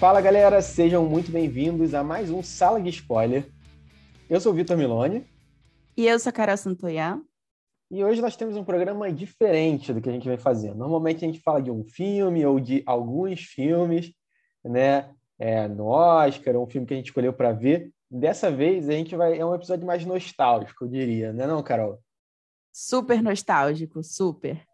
Fala galera, sejam muito bem-vindos a mais um Sala de Spoiler. Eu sou o Vitor Milone. E eu sou a Carol Santoyan. E hoje nós temos um programa diferente do que a gente vem fazendo. Normalmente a gente fala de um filme ou de alguns filmes, né? É, no Oscar, um filme que a gente escolheu para ver. Dessa vez a gente vai é um episódio mais nostálgico, eu diria, né, não, Carol? Super nostálgico, super.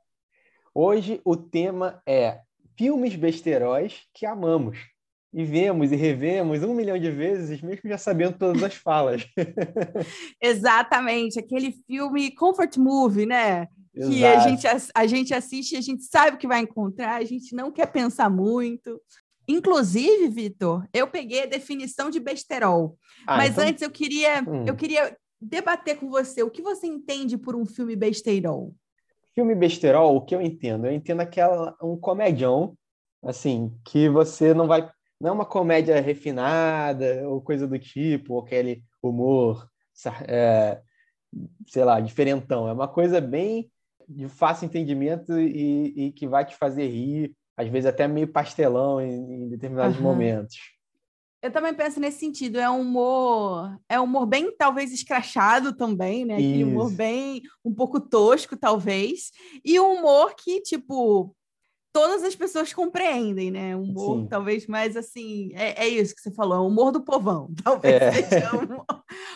Hoje o tema é filmes besteiróis que amamos. E vemos e revemos um milhão de vezes, mesmo já sabendo todas as falas. Exatamente, aquele filme comfort movie, né? Exato. Que a gente, a gente assiste e a gente sabe o que vai encontrar, a gente não quer pensar muito. Inclusive, Vitor, eu peguei a definição de besterol. Ah, mas então... antes eu queria, hum. eu queria debater com você o que você entende por um filme besterol. Filme besterol, o que eu entendo? Eu entendo aquela um comedião, assim, que você não vai não é uma comédia refinada ou coisa do tipo, ou aquele humor, é, sei lá, diferentão. É uma coisa bem de fácil entendimento e, e que vai te fazer rir, às vezes até meio pastelão em, em determinados uhum. momentos. Eu também penso nesse sentido, é um humor, é um humor bem talvez escrachado também, né? Aquele Isso. humor bem um pouco tosco talvez, e um humor que tipo todas as pessoas compreendem, né? Um humor Sim. talvez mais assim, é, é, isso que você falou, é o humor do povão, talvez é. seja um,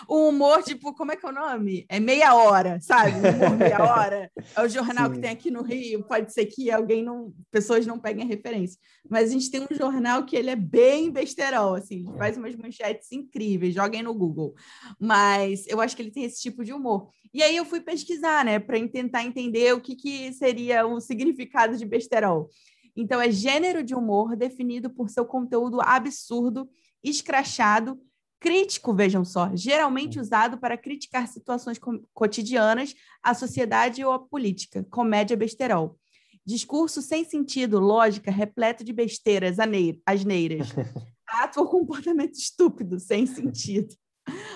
um, humor tipo, como é que é o nome? É meia hora, sabe? Um humor meia hora. É o jornal Sim. que tem aqui no Rio, pode ser que alguém não, pessoas não peguem a referência, mas a gente tem um jornal que ele é bem besterol, assim, faz umas manchetes incríveis, joguem no Google. Mas eu acho que ele tem esse tipo de humor. E aí eu fui pesquisar, né, para tentar entender o que, que seria o significado de besterol. Então, é gênero de humor definido por seu conteúdo absurdo, escrachado, crítico, vejam só, geralmente hum. usado para criticar situações cotidianas, a sociedade ou a política, comédia besterol. Discurso sem sentido, lógica, repleto de besteiras, asneiras. Ato ou comportamento estúpido, sem sentido.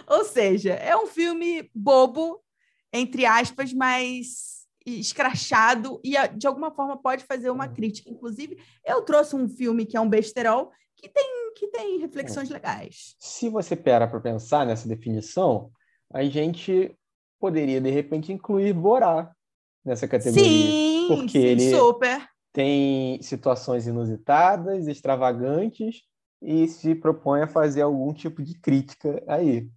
Ou seja, é um filme bobo, entre aspas, mas escrachado e de alguma forma pode fazer uma uhum. crítica. Inclusive, eu trouxe um filme que é um besterol que tem, que tem reflexões é. legais. Se você pera para pensar nessa definição, a gente poderia de repente incluir Borá nessa categoria, sim, porque sim, ele super. tem situações inusitadas, extravagantes e se propõe a fazer algum tipo de crítica aí.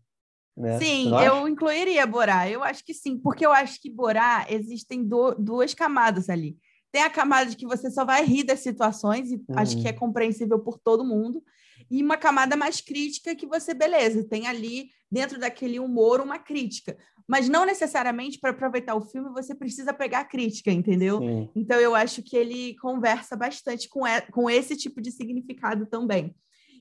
Né? Sim, eu incluiria Borá. Eu acho que sim, porque eu acho que Borá existem do, duas camadas ali. Tem a camada de que você só vai rir das situações, e acho que é uhum. compreensível por todo mundo, e uma camada mais crítica que você, beleza, tem ali dentro daquele humor uma crítica. Mas não necessariamente para aproveitar o filme você precisa pegar a crítica, entendeu? Sim. Então eu acho que ele conversa bastante com, com esse tipo de significado também.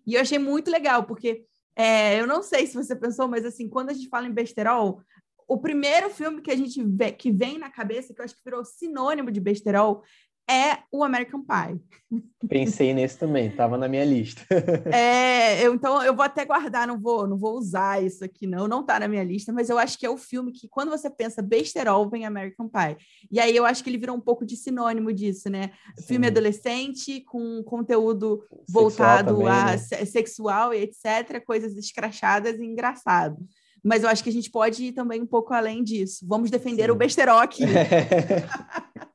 E eu achei muito legal, porque é, eu não sei se você pensou, mas assim, quando a gente fala em besterol, o primeiro filme que a gente vê, que vem na cabeça, que eu acho que virou sinônimo de besterol, é o American Pie. Pensei nesse também, estava na minha lista. é, eu, então eu vou até guardar, não vou, não vou usar isso aqui, não, não está na minha lista, mas eu acho que é o filme que, quando você pensa besterol, vem American Pie. E aí eu acho que ele virou um pouco de sinônimo disso, né? Sim. Filme adolescente, com conteúdo sexual voltado também, a né? sexual e etc., coisas escrachadas e engraçado. Mas eu acho que a gente pode ir também um pouco além disso. Vamos defender Sim. o besterol aqui.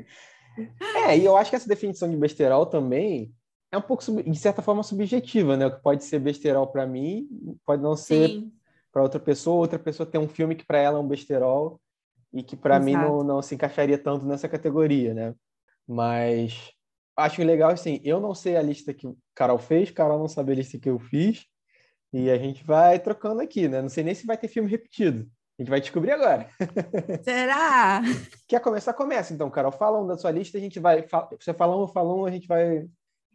É, e eu acho que essa definição de besterol também é um pouco, de certa forma, subjetiva, né? O que pode ser besterol para mim pode não ser para outra pessoa. Outra pessoa tem um filme que para ela é um besterol e que para mim não, não se encaixaria tanto nessa categoria, né? Mas acho legal, assim, eu não sei a lista que o Carol fez, Carol não sabe a lista que eu fiz, e a gente vai trocando aqui, né? Não sei nem se vai ter filme repetido. A gente vai descobrir agora. Será? Quer começar? Começa então, Carol. Fala um da sua lista, a gente vai. Você fala um, fala um, a gente vai,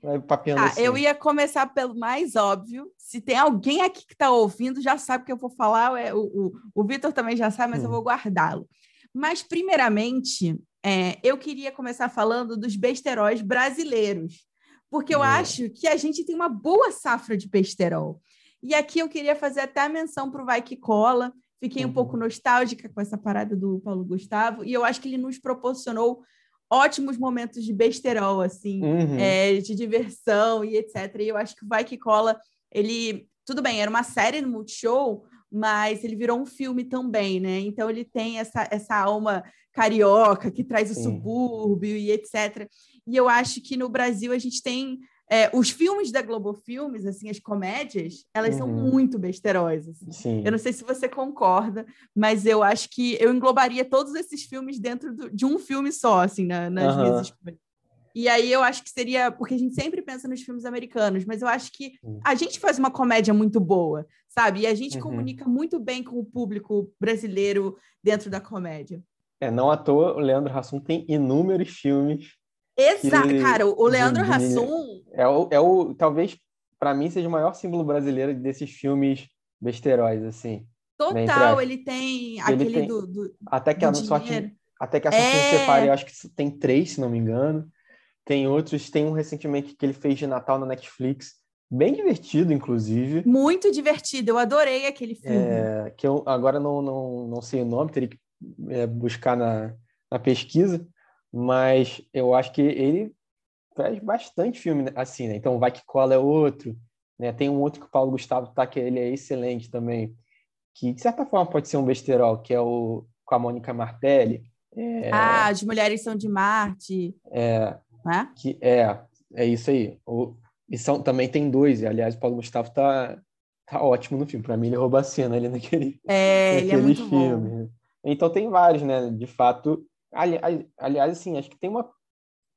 vai papeando ah, assim. Eu ia começar pelo mais óbvio. Se tem alguém aqui que está ouvindo, já sabe o que eu vou falar. É, o, o, o Vitor também já sabe, mas hum. eu vou guardá-lo. Mas, primeiramente, é, eu queria começar falando dos besteróis brasileiros, porque eu hum. acho que a gente tem uma boa safra de besterol. E aqui eu queria fazer até a menção para o Vai Que Cola, Fiquei um pouco uhum. nostálgica com essa parada do Paulo Gustavo, e eu acho que ele nos proporcionou ótimos momentos de besterol, assim, uhum. é, de diversão e etc. E eu acho que o Vai Que Cola, ele... Tudo bem, era uma série no Multishow, mas ele virou um filme também, né? Então ele tem essa, essa alma carioca que traz o Sim. subúrbio e etc. E eu acho que no Brasil a gente tem é, os filmes da Globo Filmes, assim, as comédias, elas uhum. são muito besterosas. Assim. Eu não sei se você concorda, mas eu acho que eu englobaria todos esses filmes dentro do, de um filme só, assim, na, nas uhum. minhas escolhas. E aí eu acho que seria, porque a gente sempre pensa nos filmes americanos, mas eu acho que a gente faz uma comédia muito boa, sabe? E a gente uhum. comunica muito bem com o público brasileiro dentro da comédia. É, não à toa, o Leandro Hassum tem inúmeros filmes Exato, que... cara, o Leandro de... Hassum. É o, é o talvez para mim seja o maior símbolo brasileiro desses filmes besteróis, assim. Né, Total, ele tem ele aquele tem... Do, do, Até que do a sorte. Até que a é... se separe, eu acho que tem três, se não me engano. Tem outros, tem um recentemente que ele fez de Natal na Netflix, bem divertido, inclusive. Muito divertido, eu adorei aquele filme. É, que eu agora não, não, não sei o nome, teria que é, buscar na, na pesquisa, mas eu acho que ele faz bastante filme né, assim, né? Então, Vai Que Cola é outro, né? Tem um outro que o Paulo Gustavo tá, que ele é excelente também, que de certa forma pode ser um besterol, que é o com a Mônica Martelli. É... Ah, As Mulheres São de Marte. É, é? Que, é, é isso aí. O, e são, também tem dois, e aliás, o Paulo Gustavo tá, tá ótimo no filme. Para mim, ele rouba a cena ali naquele, é, naquele ele é muito filme. Bom. Então tem vários, né? De fato, aliás, aliás, assim, acho que tem uma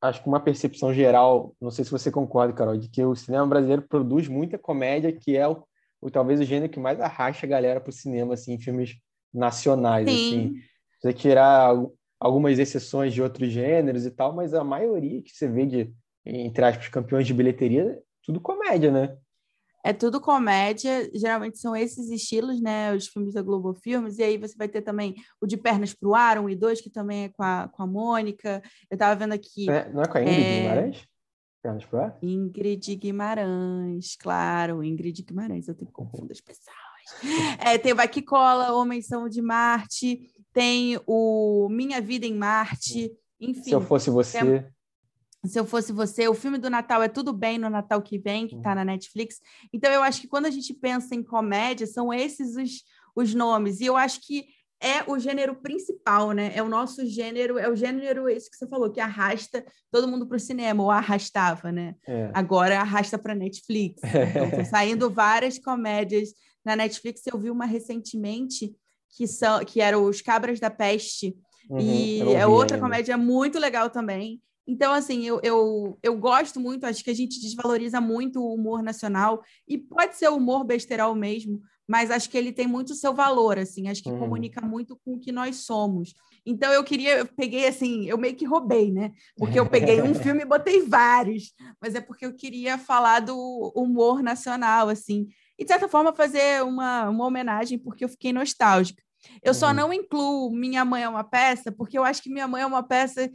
acho que uma percepção geral, não sei se você concorda, Carol, de que o cinema brasileiro produz muita comédia, que é o, o talvez o gênero que mais arrasta a galera para o cinema, assim, em filmes nacionais, Sim. assim. Você tirar algumas exceções de outros gêneros e tal, mas a maioria que você vê de, entre aspas, campeões de bilheteria, tudo comédia, né? É tudo comédia, geralmente são esses estilos, né? Os filmes da Globo Filmes, e aí você vai ter também o de Pernas pro Ar, um e dois, que também é com a, com a Mônica. Eu tava vendo aqui. É, não é com a Ingrid é... Guimarães? Pernas pro Ar? Ingrid Guimarães, claro, Ingrid Guimarães, eu tenho confundo as pessoas. É, tem o Vai Que Cola, Homens São de Marte, tem o Minha Vida em Marte, enfim. Se eu fosse você. Tem se eu fosse você, o filme do Natal é Tudo Bem no Natal que vem, que está na Netflix. Então, eu acho que quando a gente pensa em comédia, são esses os, os nomes. E eu acho que é o gênero principal, né? É o nosso gênero, é o gênero, esse que você falou, que arrasta todo mundo para o cinema, ou arrastava, né? É. Agora arrasta para Netflix. Então, saindo várias comédias na Netflix. Eu vi uma recentemente que, são, que era Os Cabras da Peste. Uhum, e é outra ainda. comédia muito legal também. Então, assim, eu, eu, eu gosto muito, acho que a gente desvaloriza muito o humor nacional, e pode ser o humor besterol mesmo, mas acho que ele tem muito seu valor, assim, acho que hum. comunica muito com o que nós somos. Então, eu queria, eu peguei, assim, eu meio que roubei, né? Porque eu peguei um filme e botei vários, mas é porque eu queria falar do humor nacional, assim, e de certa forma fazer uma, uma homenagem, porque eu fiquei nostálgica. Eu só uhum. não incluo Minha Mãe é uma Peça, porque eu acho que Minha Mãe é uma peça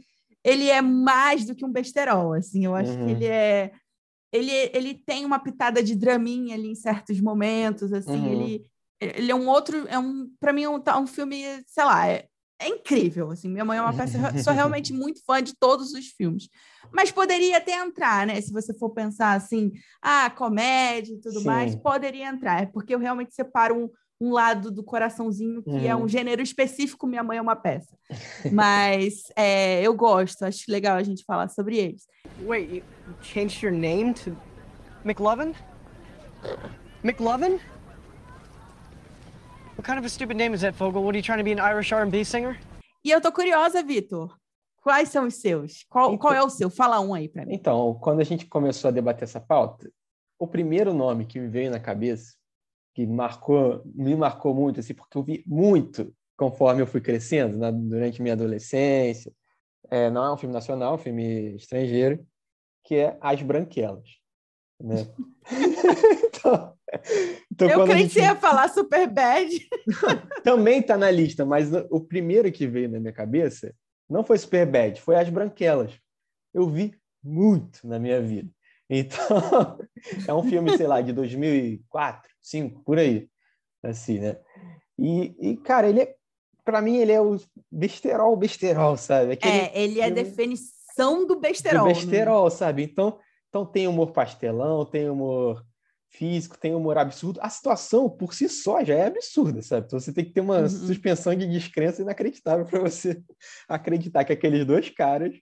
ele é mais do que um besterol, assim, eu acho uhum. que ele é ele, ele tem uma pitada de draminha ali em certos momentos, assim, uhum. ele, ele é um outro, é um, para mim, é um, tá um filme, sei lá, é, é incrível, assim, minha mãe é uma peça, sou realmente muito fã de todos os filmes, mas poderia até entrar, né, se você for pensar assim, ah, comédia e tudo Sim. mais, poderia entrar, é porque eu realmente separo um, um lado do coraçãozinho que uhum. é um uhum. gênero específico, Minha Mãe é uma peça. Mas é, eu gosto, acho legal a gente falar sobre eles. Wait, you changed your name to McLovin? McLovin? What kind of a stupid name is that, Fogel? What are you trying to be an Irish R&B singer? E eu tô curiosa, Vitor. Quais são os seus? Qual, então, qual é o seu? Fala um aí para mim. Então, quando a gente começou a debater essa pauta, o primeiro nome que me veio na cabeça que marcou, me marcou muito, assim, porque eu vi muito conforme eu fui crescendo né, durante minha adolescência. É, não é um filme nacional, é um filme estrangeiro, que é As Branquelas. Né? então, então, eu creio gente... que ia falar Super Bad. Também está na lista, mas o primeiro que veio na minha cabeça não foi Super Bad, foi As Branquelas. Eu vi muito na minha vida. Então, é um filme, sei lá, de 2004, 2005, por aí. Assim, né? E, e, cara, ele é para mim ele é o besterol, besterol, sabe? Aquele é, ele é a definição do besterol. Do né? besterol, né? sabe? Então, então tem humor pastelão, tem humor físico, tem humor absurdo. A situação por si só já é absurda, sabe? Então você tem que ter uma uhum. suspensão de descrença inacreditável para você acreditar que aqueles dois caras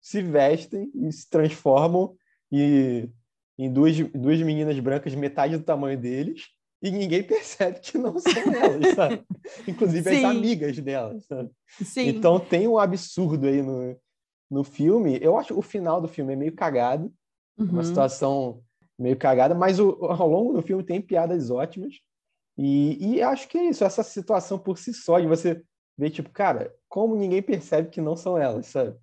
se vestem e se transformam e, em duas, duas meninas brancas metade do tamanho deles e ninguém percebe que não são elas, sabe? Inclusive Sim. as amigas delas, sabe? Sim. Então tem um absurdo aí no, no filme. Eu acho o final do filme é meio cagado, uhum. uma situação meio cagada, mas o, ao longo do filme tem piadas ótimas. E, e acho que é isso, essa situação por si só, de você ver, tipo, cara, como ninguém percebe que não são elas, sabe?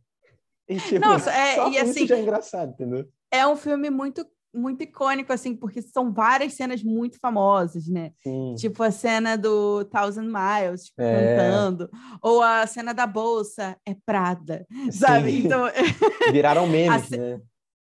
E, tipo, Nossa, é, e assim, já é engraçado, entendeu? É um filme muito muito icônico, assim, porque são várias cenas muito famosas, né? Sim. Tipo a cena do Thousand Miles, tipo, é. cantando, ou a cena da bolsa é Prada, sabe? Então... Viraram memes, né?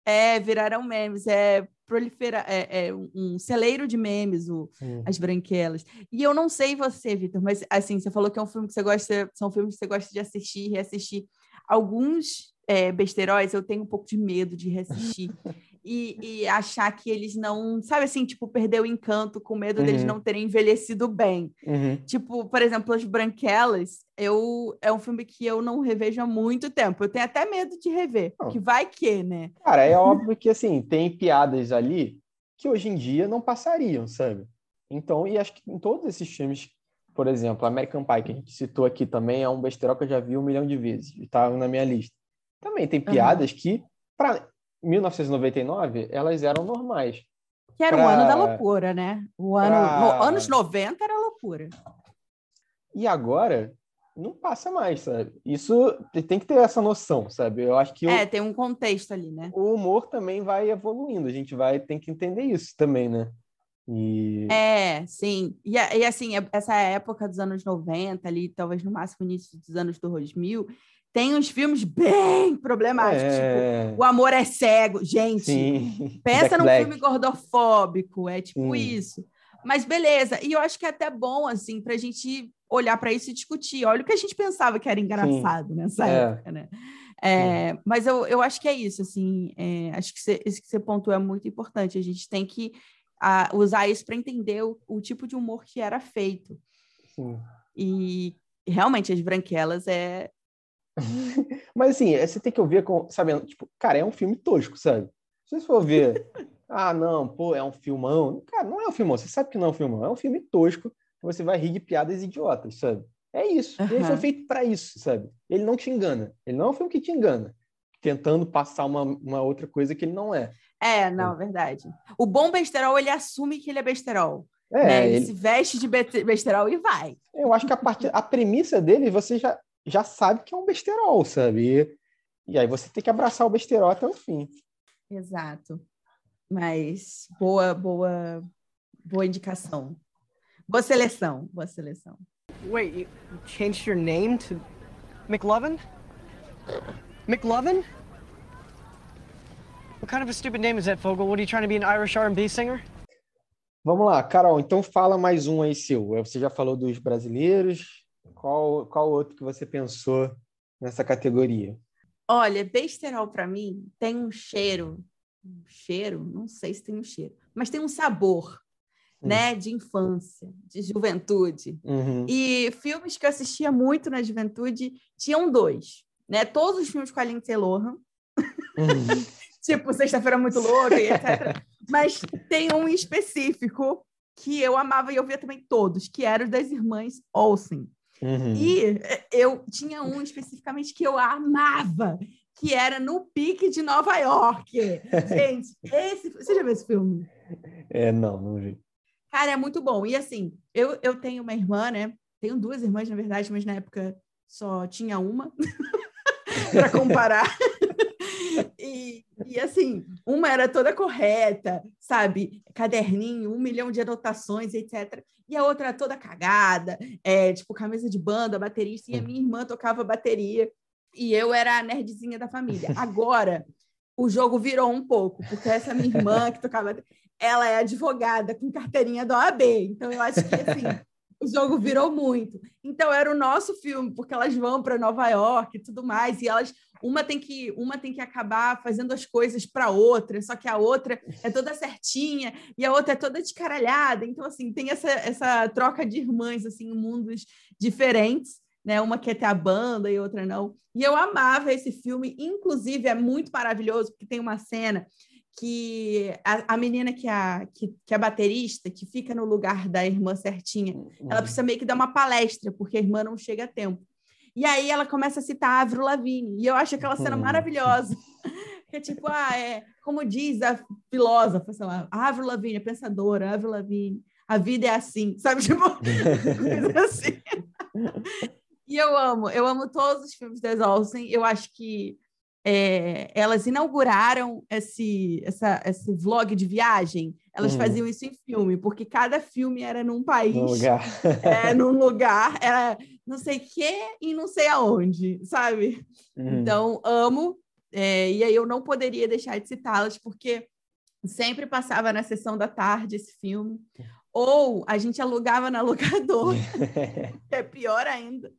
É, viraram memes, é proliferar, é, é, um celeiro de memes, o, As Branquelas. E eu não sei você, Vitor, mas assim, você falou que é um filme que você gosta, são filmes que você gosta de assistir e reassistir. Alguns é, besteróis eu tenho um pouco de medo de reassistir. e, e, achar que eles não, sabe assim, tipo, perder o encanto com medo uhum. deles não terem envelhecido bem. Uhum. Tipo, por exemplo, As Branquelas, eu, é um filme que eu não revejo há muito tempo. Eu tenho até medo de rever, não. que vai que, né? Cara, é óbvio que, assim, tem piadas ali que hoje em dia não passariam, sabe? Então, e acho que em todos esses filmes, por exemplo, American Pie, que a gente citou aqui também, é um besterol que eu já vi um milhão de vezes, está na minha lista. Também tem piadas uhum. que, para 1999, elas eram normais. Que era pra... o ano da loucura, né? O ano, pra... no, anos 90 era loucura. E agora não passa mais, sabe? Isso tem que ter essa noção, sabe? Eu acho que É, o... tem um contexto ali, né? O humor também vai evoluindo, a gente vai tem que entender isso também, né? E... É, sim. E, e assim, essa época dos anos 90 ali, talvez no máximo início dos anos 2000, tem uns filmes bem problemáticos, é... tipo, O Amor é Cego. Gente, Sim. pensa num Black. filme gordofóbico, é tipo isso. Mas beleza, e eu acho que é até bom, assim, para a gente olhar para isso e discutir. Olha o que a gente pensava que era engraçado Sim. nessa é. época, né? É, mas eu, eu acho que é isso, assim, é, acho que esse que você pontuou é muito importante. A gente tem que a, usar isso para entender o, o, tipo de humor que era feito. Sim. E realmente as branquelas é, Mas assim, é, você tem que ouvir com, sabendo, tipo, cara, é um filme tosco, sabe? Se você for ver, ah, não, pô, é um filmão. Cara, não é um filmão, você sabe que não é um filmão, é um filme tosco, você vai rir de piadas idiotas, sabe? É isso. Uhum. Ele foi feito para isso, sabe? Ele não te engana. Ele não é um filme que te engana, tentando passar uma, uma outra coisa que ele não é. É, não, é verdade. O bom besterol, ele assume que ele é besterol. É, né? ele, ele, se veste de besterol e vai. Eu acho que a, part... a premissa dele, você já já sabe que é um besterol, sabe? E, e aí você tem que abraçar o besterol até o fim. Exato. Mas boa, boa, boa indicação. Boa seleção, boa seleção. Wait, you changed your name to McLovin? McLovin? What kind of a stupid name is that, Fogel? What are you trying to be an Irish R&B singer? Vamos lá, Carol, então fala mais um aí seu. Você já falou dos brasileiros, qual, qual outro que você pensou nessa categoria? Olha, besterol para mim tem um cheiro, um cheiro, não sei se tem um cheiro, mas tem um sabor, hum. né, de infância, de juventude. Uhum. E filmes que eu assistia muito na juventude tinham dois, né? Todos os filmes com a Lindsay Lohan. Uhum. tipo, Sexta-feira Muito Louca e etc. Mas tem um específico que eu amava e eu via também todos, que era o das irmãs Olsen. Uhum. E eu tinha um especificamente que eu amava, que era no pique de Nova York. Gente, esse, você já viu esse filme? É, não, não vi. Cara, é muito bom. E assim, eu, eu tenho uma irmã, né? Tenho duas irmãs, na verdade, mas na época só tinha uma para comparar. E, e assim, uma era toda correta, sabe? Caderninho, um milhão de anotações, etc. E a outra toda cagada, é, tipo, camisa de banda, baterista, e a minha irmã tocava bateria, e eu era a nerdzinha da família. Agora, o jogo virou um pouco, porque essa minha irmã que tocava, ela é advogada com carteirinha da OAB. Então, eu acho que, assim, o jogo virou muito. Então era o nosso filme, porque elas vão para Nova York e tudo mais, e elas uma tem que uma tem que acabar fazendo as coisas para outra, só que a outra é toda certinha e a outra é toda descaralhada. Então assim, tem essa essa troca de irmãs assim, em mundos diferentes, né? Uma quer ter a banda e outra não. E eu amava esse filme, inclusive é muito maravilhoso porque tem uma cena que a, a menina que é, a, que, que é baterista, que fica no lugar da irmã certinha, uhum. ela precisa meio que dar uma palestra, porque a irmã não chega a tempo. E aí ela começa a citar a Avril Lavigne, e eu acho aquela cena uhum. maravilhosa. que é tipo, ah, é, como diz a filósofa, sei lá, Avril Lavigne, a pensadora, Avril Lavigne, a vida é assim, sabe? Tipo, coisa assim. e eu amo, eu amo todos os filmes da Olsen, eu acho que é, elas inauguraram esse, essa, esse vlog de viagem. Elas uhum. faziam isso em filme, porque cada filme era num país, num lugar, é, num lugar era não sei que e não sei aonde, sabe? Uhum. Então, amo. É, e aí eu não poderia deixar de citá-las, porque sempre passava na sessão da tarde esse filme. Ou a gente alugava na locadora, é pior ainda.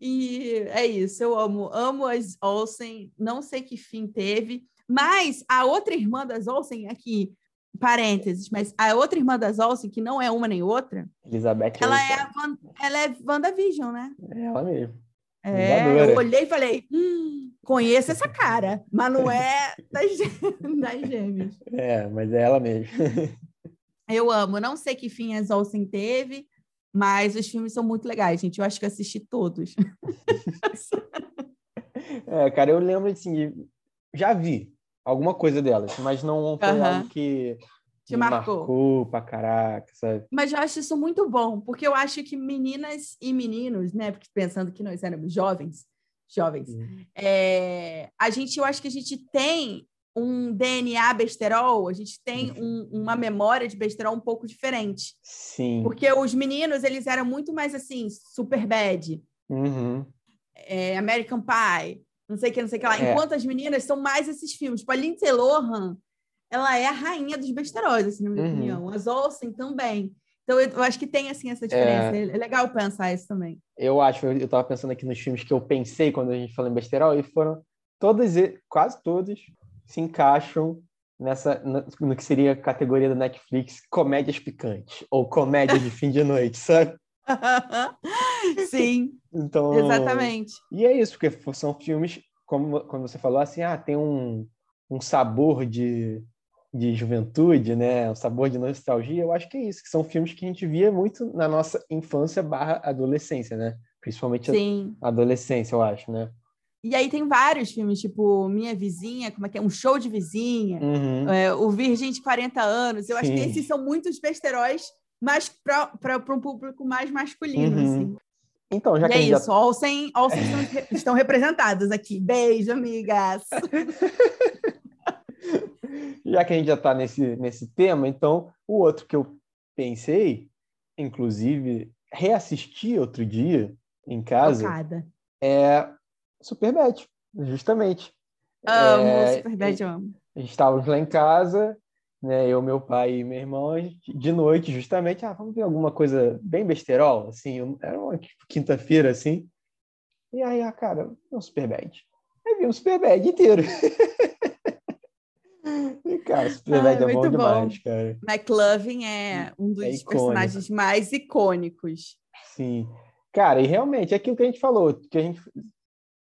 E é isso, eu amo, amo as Olsen, não sei que fim teve, mas a outra irmã das Olsen aqui, parênteses, mas a outra irmã das Olsen, que não é uma nem outra, Elizabeth ela é, a Van, ela é WandaVision, né? É ela mesmo. É, eu olhei e falei, hum, conheço essa cara, mas não é das, das gêmeas. É, mas é ela mesmo. eu amo, não sei que fim as Olsen teve, mas os filmes são muito legais, gente. Eu acho que assisti todos. é, cara, eu lembro assim, já vi alguma coisa delas, mas não foi uhum. algo que te marcou. marcou pra caraca, sabe? Mas eu acho isso muito bom, porque eu acho que meninas e meninos, né? Porque pensando que nós éramos jovens, jovens, uhum. é, a gente, eu acho que a gente tem um DNA besterol, a gente tem uhum. um, uma memória de besterol um pouco diferente. Sim. Porque os meninos, eles eram muito mais assim, super bad. Uhum. É, American Pie, não sei o que, não sei o que lá. É. Enquanto as meninas são mais esses filmes. Tipo, a Lindsay Lohan, ela é a rainha dos besteróis, assim, na minha uhum. opinião. As Olsen também. Então, eu, acho que tem, assim, essa diferença. É, é legal pensar isso também. Eu acho, eu, eu tava pensando aqui nos filmes que eu pensei quando a gente falou em besterol, e foram todos, quase todos, se encaixam nessa no que seria a categoria da Netflix comédias picantes ou comédias de fim de noite, sabe? Sim. então, exatamente. E é isso, porque são filmes, como, como você falou, assim, ah, tem um, um sabor de, de juventude, né? Um sabor de nostalgia. Eu acho que é isso, que são filmes que a gente via muito na nossa infância barra adolescência, né? Principalmente Sim. a adolescência, eu acho, né? E aí tem vários filmes, tipo Minha Vizinha, como é que é? Um Show de Vizinha, uhum. é, O Virgem de 40 Anos. Eu Sim. acho que esses são muitos besteróis, mas para um público mais masculino, uhum. assim. Então, já e que é isso, já... Olsen, Olsen estão, estão representados aqui. Beijo, amigas! já que a gente já está nesse, nesse tema, então, o outro que eu pensei, inclusive, reassisti outro dia em casa, Tocada. é Superbad, justamente. Amo, é, Superbad, eu amo. Estávamos lá em casa, né, eu, meu pai e meu irmão, de noite, justamente, ah, vamos ver alguma coisa bem besterol, assim, era uma quinta-feira, assim, e aí, ah, cara, um Superbad. Aí vi um Superbad inteiro. e, cara, Superbad ah, é bom, bom demais, cara. McLovin é um dos é personagens mais icônicos. Sim. Cara, e realmente, é aquilo que a gente falou, que a gente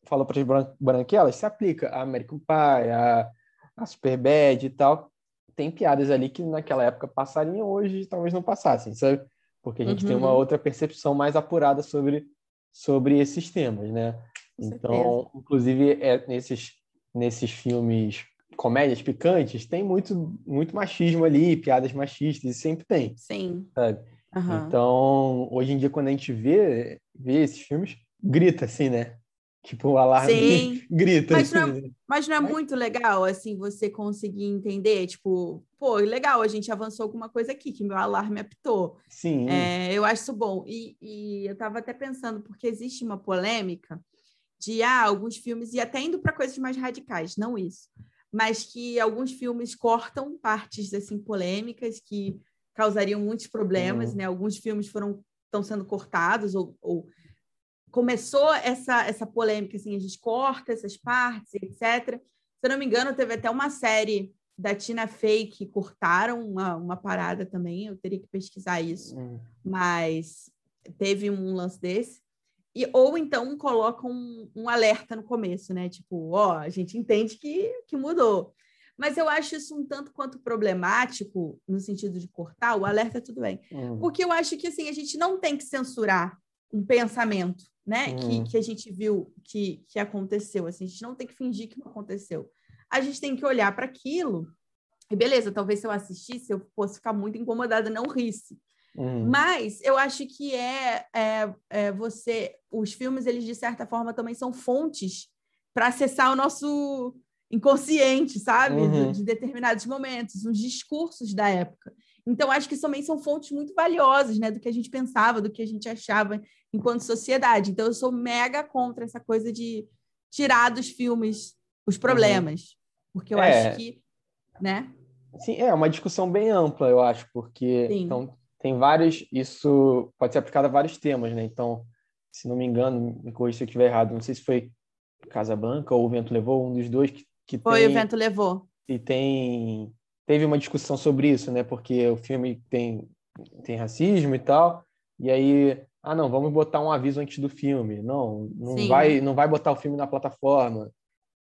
falou para as branquelas, se aplica a American Pie, a, a Superbad e tal. Tem piadas ali que naquela época passariam, hoje talvez não passassem, sabe? Porque a gente uhum. tem uma uhum. outra percepção mais apurada sobre, sobre esses temas, né? Com então, certeza. inclusive, é, nesses, nesses filmes comédias picantes, tem muito, muito machismo ali, piadas machistas, e sempre tem. Sim. Sabe? Uhum. Então, hoje em dia, quando a gente vê, vê esses filmes, grita assim, né? Tipo, o alarme Sim. grita. Mas, não é, mas não é muito legal, assim, você conseguir entender, tipo, pô, legal, a gente avançou alguma coisa aqui, que meu alarme apitou. Sim. É, eu acho isso bom. E, e eu estava até pensando, porque existe uma polêmica de, ah, alguns filmes, e até indo para coisas mais radicais, não isso, mas que alguns filmes cortam partes, assim, polêmicas que causariam muitos problemas, uhum. né? Alguns filmes foram estão sendo cortados ou, ou, começou essa, essa polêmica, assim, a gente corta essas partes, etc. Se eu não me engano, teve até uma série da Tina Fey que cortaram uma, uma parada também, eu teria que pesquisar isso, hum. mas teve um lance desse. E, ou então colocam um, um, alerta no começo, né? Tipo, ó, a gente entende que, que mudou. Mas eu acho isso um tanto quanto problemático, no sentido de cortar, o alerta tudo bem. Uhum. Porque eu acho que assim, a gente não tem que censurar um pensamento, né? Uhum. Que, que a gente viu que, que aconteceu. Assim, a gente não tem que fingir que não aconteceu. A gente tem que olhar para aquilo. E beleza, talvez se eu assistisse, eu fosse ficar muito incomodada, não risse. Uhum. Mas eu acho que é, é, é, você. Os filmes, eles, de certa forma, também são fontes para acessar o nosso inconsciente, sabe? Uhum. De, de, determinados momentos, os discursos da época. Então, acho que também são fontes muito valiosas, né? Do que a gente pensava, do que a gente achava enquanto sociedade. Então, eu sou mega contra essa coisa de tirar dos filmes os problemas. Uhum. Porque eu é... acho que, né? Sim, é uma discussão bem ampla, eu acho, porque então, tem vários, isso pode ser aplicado a vários temas, né? Então, se não me engano, me corrija se eu estiver errado, não sei se foi Casa Branca ou O Vento Levou, um dos dois que, que Foi tem, O Vento Levou. E tem teve uma discussão sobre isso, né? Porque o filme tem tem racismo e tal, e aí, ah, não, vamos botar um aviso antes do filme. Não, não Sim. vai não vai botar o filme na plataforma.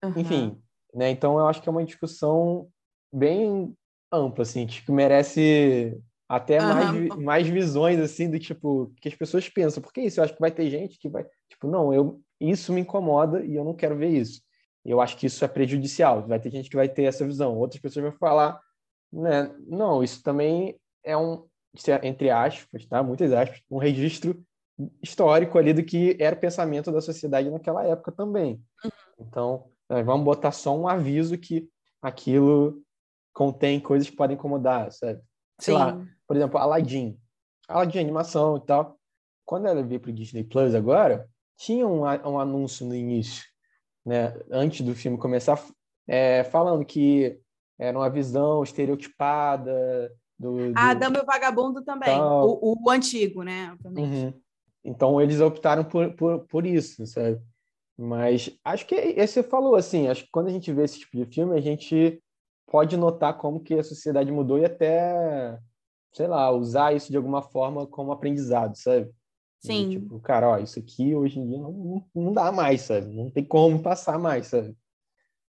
Uhum. Enfim, né? Então eu acho que é uma discussão bem ampla assim, que merece até uhum. mais, mais visões, assim, do tipo, que as pessoas pensam. Porque isso, eu acho que vai ter gente que vai, tipo, não, eu, isso me incomoda e eu não quero ver isso. Eu acho que isso é prejudicial. Vai ter gente que vai ter essa visão. Outras pessoas vão falar, né, não, isso também é um, é, entre aspas, tá? Muitas aspas, um registro histórico ali do que era o pensamento da sociedade naquela época também. Uhum. Então, vamos botar só um aviso que aquilo contém coisas que podem incomodar, sabe? Sei Sim. lá, por exemplo, Aladdin. Aladdin animação e tal. Quando ela veio para o Disney Plus agora, tinha um, um anúncio no início, né, antes do filme começar, é, falando que era uma visão estereotipada do, do... Ah, Dama e o Vagabundo também, então, o, o, antigo, né? Uhum. Então eles optaram por, por, por isso, sabe? Mas acho que é, você falou assim, acho que quando a gente vê esse tipo de filme, a gente pode notar como que a sociedade mudou e até, sei lá, usar isso de alguma forma como aprendizado, sabe? Sim. E, tipo, cara, ó, isso aqui hoje em dia não, não dá mais, sabe? Não tem como passar mais, sabe?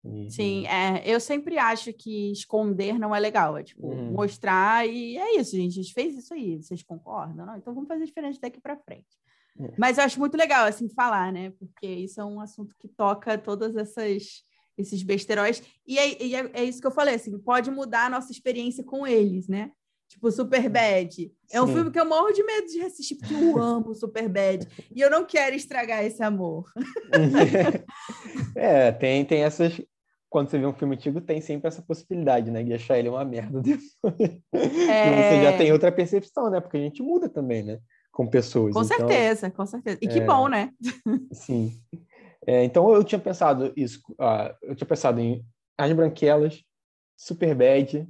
E, Sim, é, eu sempre acho que esconder não é legal, é tipo, uhum. mostrar e é isso, gente, a gente fez isso aí, vocês concordam? Não? Então vamos fazer diferente daqui para frente. É. Mas eu acho muito legal, assim, falar, né? Porque isso é um assunto que toca todas essas esses besteróis. E é, e é, é, isso que eu falei, assim, pode mudar a nossa experiência com eles, né? Tipo, Super Bad. É um Sim. filme que eu morro de medo de assistir, porque eu amo Super Bad. E eu não quero estragar esse amor. é, tem, tem essas. Quando você vê um filme antigo, tem sempre essa possibilidade, né? De achar ele uma merda depois. É... você já tem outra percepção, né? Porque a gente muda também, né? Com pessoas. Com então... certeza, com certeza. E que é... bom, né? Sim. É, então eu tinha pensado isso, uh, eu tinha pensado em As Branquelas, Superbad,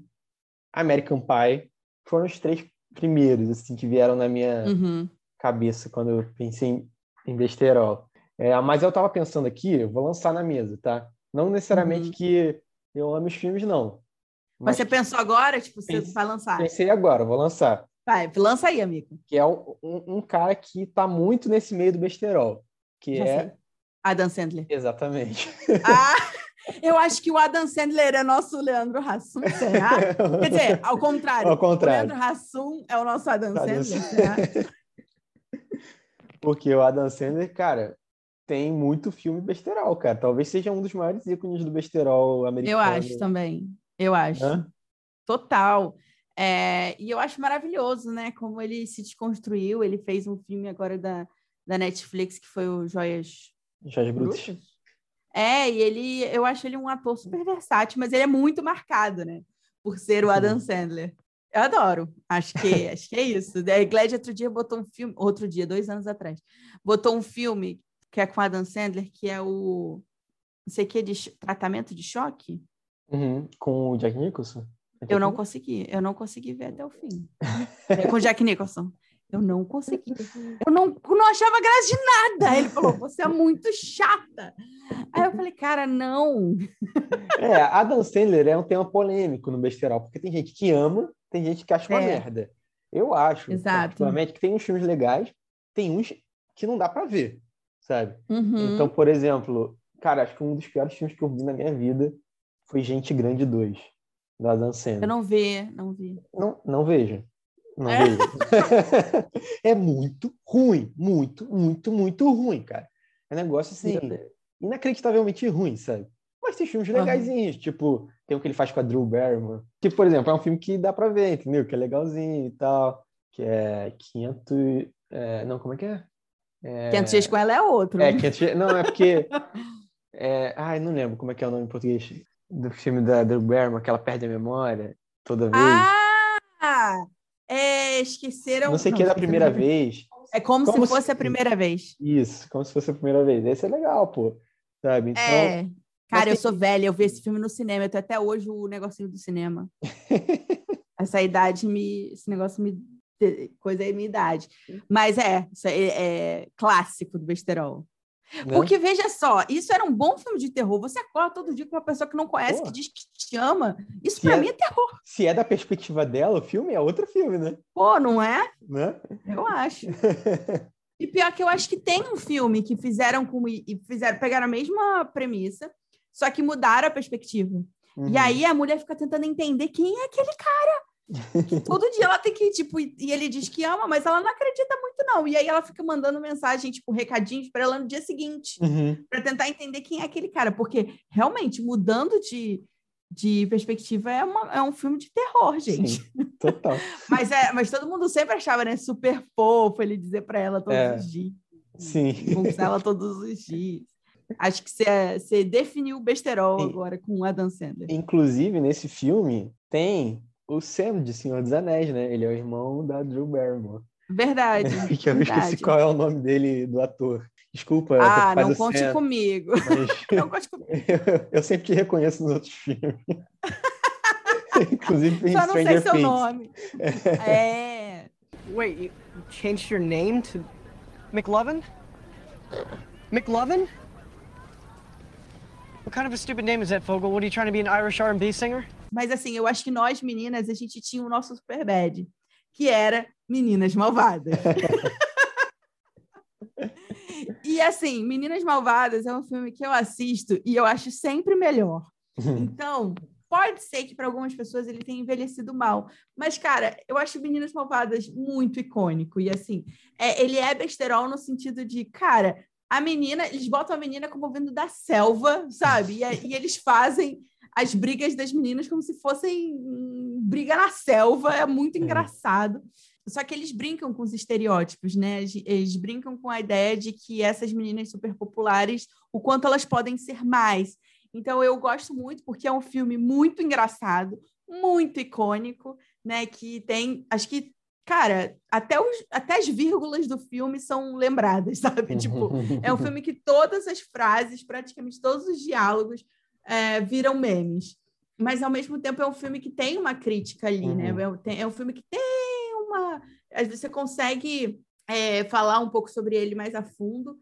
American Pie, foram os três primeiros assim que vieram na minha uhum. cabeça quando eu pensei em, em besterol. É, mas eu estava pensando aqui, eu vou lançar na mesa, tá? Não necessariamente uhum. que eu amo os filmes, não. Mas você pensou agora, tipo, você pense, vai lançar? Pensei agora, vou lançar. Vai, lança aí, amigo. Que é um, um, um cara que está muito nesse meio do besterol, que Já é sei. Adam Sandler. Exatamente. Ah, eu acho que o Adam Sandler é nosso Leandro Hassum, será? Quer dizer, ao contrário. Ao contrário. O Leandro Hassum é o nosso Adam, Adam Sandler, será? Porque o Adam Sandler, cara, tem muito filme besterol, cara. Talvez seja um dos maiores ícones do besterol americano. Eu acho também. Eu acho. Hã? Total. É, e eu acho maravilhoso, né? Como ele se desconstruiu. Ele fez um filme agora da, da Netflix que foi o Joias Jorge Brutus. É, e ele, eu acho ele um ator super versátil, mas ele é muito marcado, né? Por ser o Adam Sandler. Eu adoro. Acho que, acho que é isso. A Glad outro dia botou um filme, outro dia, dois anos atrás, botou um filme que é com Adam Sandler, que é o não sei o que de tratamento de choque. Uhum. Com o Jack Nicholson. É eu não consegui, eu não consegui ver até o fim. é com o Jack Nicholson. Eu não consegui. Eu não, não achava graça de nada. Ele falou: você é muito chata. Aí eu falei, cara, não. É, Adam Sandler é um tema polêmico no besteirol, porque tem gente que ama, tem gente que acha uma é. merda. Eu acho, Exato. particularmente, que tem uns filmes legais, tem uns que não dá para ver, sabe? Uhum. Então, por exemplo, cara, acho que um dos piores filmes que eu vi na minha vida foi Gente Grande 2, da Adam Sandler. Eu não vi, não vi. Não, não veja. Não é? veja. é muito ruim, muito, muito, muito ruim, cara. É um negócio assim, inacreditavelmente ruim, sabe? Mas tem filmes legaisinhos, uhum. tipo, tem o que ele faz com a Drew Barrymore. Que, por exemplo, é um filme que dá pra ver, entendeu? Que é legalzinho e tal. Que é 500... É... Não, como é que é? É... 500 dias com ela é outro. É, 500 dias... Não, é porque... É... Ai, não lembro como é que é o nome em português do filme da Drew Barrymore, que ela perde a memória toda vez. Ah! É, esqueceram... Não sei o que é da primeira vez. É como, como se fosse se... a primeira vez. Isso, como se fosse a primeira vez. Esse é legal, pô. Sabe? Então, é. Cara, eu sou velha, eu vi esse filme no cinema, eu tenho até hoje o negocinho do cinema. Essa idade me. Esse negócio me. Coisa aí, minha idade. Mas é, isso é, é clássico do besterol. Né? Porque veja só, isso era um bom filme de terror. Você acorda todo dia com uma pessoa que não conhece, Pô. que diz que te ama. Isso para é, mim é terror. Se é da perspectiva dela, o filme é outro filme, né? Pô, não é? Né? Eu acho. e pior que eu acho que tem um filme que fizeram com e fizeram pegaram a mesma premissa só que mudaram a perspectiva. Uhum. E aí a mulher fica tentando entender quem é aquele cara. Todo dia ela tem que, tipo, e ele diz que ama, mas ela não acredita muito, não. E aí ela fica mandando mensagem, tipo, recadinhos para ela no dia seguinte, uhum. para tentar entender quem é aquele cara. Porque realmente, mudando de, de perspectiva, é, uma, é um filme de terror, gente. Sim, total. mas, é, mas todo mundo sempre achava, né, super fofo ele dizer para ela todos é. os dias. Sim. Conquistar ela todos os dias. Acho que você, você definiu o besterol agora com o Adam Sandler. Inclusive, nesse filme, tem o Sam de Senhor dos Anéis, né? Ele é o irmão da Drew Barrymore. Verdade. que eu verdade. esqueci qual é o nome dele, do ator. Desculpa. Ah, não conte Sam, comigo. Mas... não conte comigo. Eu, eu, sempre te reconheço nos outros filmes. Inclusive em Só não Stranger sei seu nome. é. Wait, you changed your name to McLovin? McLovin? What kind of a stupid name is that, Fogel? What are you trying to be an Irish R&B singer? Mas assim, eu acho que nós meninas a gente tinha o nosso super bad, que era Meninas Malvadas. e assim, Meninas Malvadas é um filme que eu assisto e eu acho sempre melhor. Então, pode ser que para algumas pessoas ele tenha envelhecido mal, mas cara, eu acho Meninas Malvadas muito icônico e assim, é, ele é besterol no sentido de, cara, a menina, eles botam a menina como vindo da selva, sabe? E, e, eles fazem as brigas das meninas como se fossem briga na selva, é muito é. engraçado. Só que eles brincam com os estereótipos, né? Eles brincam com a ideia de que essas meninas super populares, o quanto elas podem ser mais. Então eu gosto muito porque é um filme muito engraçado, muito icônico, né? Que tem, acho que cara, até, os, até as vírgulas do filme são lembradas, sabe? tipo, é um filme que todas as frases, praticamente todos os diálogos é, viram memes. Mas, ao mesmo tempo, é um filme que tem uma crítica ali, né? uhum. né? É, é um filme que tem uma... Você consegue é, falar um pouco sobre ele mais a fundo.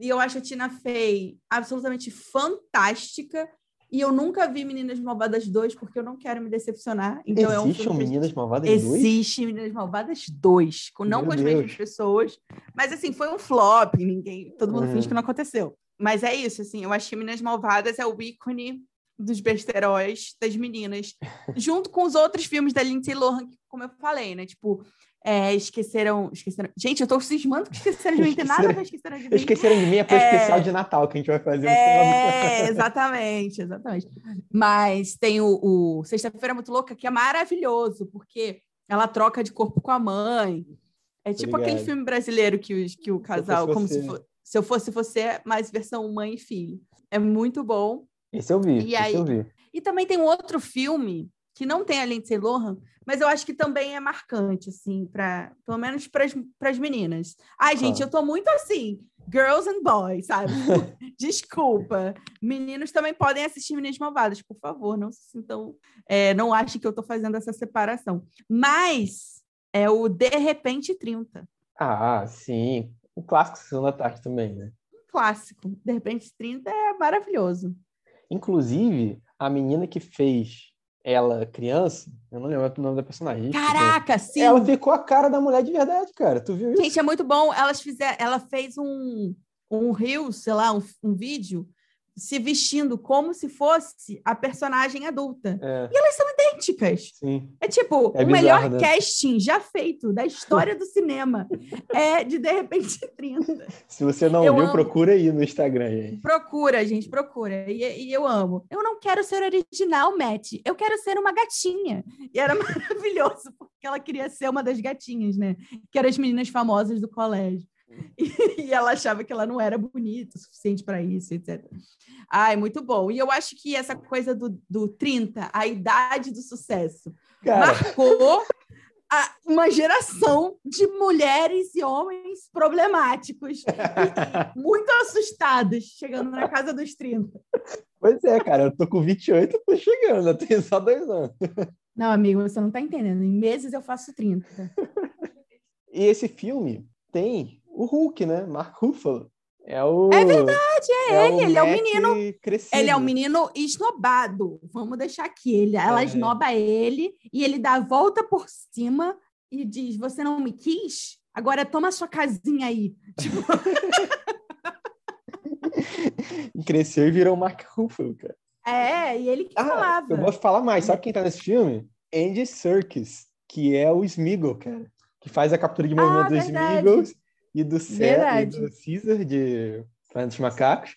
E eu acho a Tina Fey absolutamente fantástica. E eu nunca vi Meninas Malvadas 2, porque eu não quero me decepcionar. Então Existe é um, Meninas Malvadas 2? Existe Meninas Malvadas 2, com, não Meu com as Deus. mesmas pessoas. Mas assim, foi um flop, ninguém. Todo mundo uhum. finge que não aconteceu. Mas é isso, assim, eu acho que Meninas Malvadas é o ícone dos besteróis das meninas, junto com os outros filmes da Lindsay Lohan, como eu falei, né? Tipo, é, esqueceram, esqueceram. Gente, eu tô cismando que esqueceram de mim, tem nada pra esqueceram de mim. Esqueceram de mim é pro é... especial de Natal que a gente vai fazer. É, exatamente, exatamente. Mas tem o, o Sexta-feira Muito Louca, que é maravilhoso, porque ela troca de corpo com a mãe. É tipo Obrigado. aquele filme brasileiro que, os, que o casal, como se, for, se eu fosse você, mais versão mãe e filho. É muito bom. Esse eu vi, e aí, eu vi. E também tem um outro filme que não tem a Lindsay Lohan, mas eu acho que também é marcante, assim, para pelo menos para as meninas. Ai, gente, ah. eu tô muito assim, girls and boys, sabe? Desculpa. Meninos também podem assistir Meninas Malvadas, por favor, não se sintam, é, não achem que eu tô fazendo essa separação. Mas é o De Repente 30. Ah, sim. O clássico Sessão da Tarde também, né? Um clássico. De repente, 30 é maravilhoso. Inclusive, a menina que fez ela criança, eu não lembro o nome da personagem. Caraca, sim! Ela ficou a cara da mulher de verdade, cara. Tu viu isso? Gente, é muito bom. Elas fizeram, ela fez um, um reel, sei lá, um, um vídeo se vestindo como se fosse a personagem adulta. É. E elas são idênticas. Sim. É tipo, é o bizarro, melhor né? casting já feito da história do cinema é de De Repente 30. Se você não eu viu, amo. procura aí no Instagram, gente. Procura, gente, procura. E, e, eu amo. Eu não quero ser original, Matt. Eu quero ser uma gatinha. E era maravilhoso, porque ela queria ser uma das gatinhas, né? Que eram as meninas famosas do colégio. E, ela achava que ela não era bonita o suficiente para isso, etc. Ai, muito bom. E eu acho que essa coisa do, do 30, a idade do sucesso, Cara. marcou a, uma geração de mulheres e homens problemáticos, e, muito assustados, chegando na casa dos 30. Pois é, cara, eu tô com 28, tô chegando, eu tenho só dois anos. Não, amigo, você não tá entendendo. Em meses eu faço 30. E esse filme tem o Hulk, né? Mark Ruffalo. É, o, é verdade, é, é ele. Ele é o menino. Crescido. Ele é o menino esnobado. Vamos deixar aqui. Ele, ela é. esnoba ele e ele dá a volta por cima e diz: Você não me quis? Agora toma sua casinha aí. Tipo... Cresceu e virou o Mark Ruffalo, cara. É, e ele que ah, falava. Eu vou falar mais. Sabe quem tá nesse filme? Andy Serkis, que é o Smeagol, cara. Que faz a captura de movimento ah, dos Smeagol e do, Cé, e do Caesar de Planeta dos Macacos.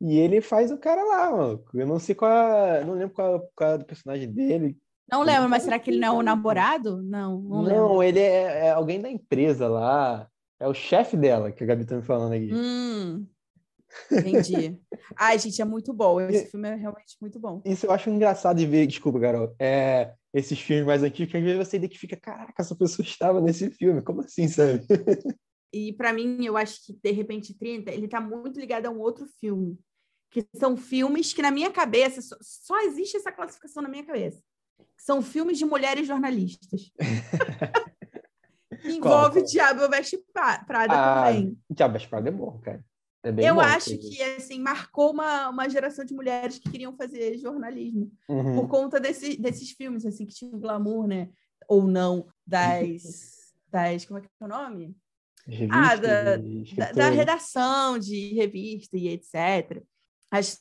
E ele faz o cara lá, mano. Eu não sei qual. É, não lembro qual, qual é o personagem dele. Não lembro, mas será que ele não é o namorado? Não, não, não ele é, é, alguém da empresa lá. É o chefe dela, que a Gabi tá me falando aqui. Hum, entendi. Ai, gente, é muito bom. Esse filme é realmente muito bom. Isso eu acho engraçado de ver, desculpa, Carol. É, esses filmes mais antigos, que às vezes você identifica, caraca, essa pessoa estava nesse filme. Como assim, sabe? E para mim, eu acho que De Repente 30, ele está muito ligado a um outro filme. Que são filmes que, na minha cabeça, só, só existe essa classificação na minha cabeça. São filmes de mulheres jornalistas. que envolve qual? Diabo Veste Prada ah, também. Diabo Veste Prada é bom, cara. É eu bom, acho que assim marcou uma, uma geração de mulheres que queriam fazer jornalismo uhum. por conta desse, desses filmes assim que tinham glamour, né? Ou não das das como é que é o nome? Revista, ah, da, da, da, redação de revista e etc.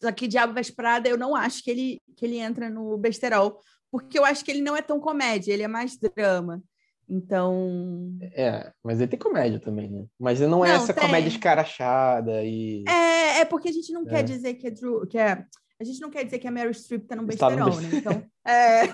Aqui Diabo Veste Prada, eu não acho que ele, que ele entra no besterol, porque eu acho que ele não é tão comédia, ele é mais drama. Então. É, mas ele tem comédia também, né? Mas não é não, essa tem. comédia escarachada e. É, é porque a gente não é. quer dizer que é, Drew, que é. A gente não quer dizer que a Meryl Streep tá no besterol, né? Então. É.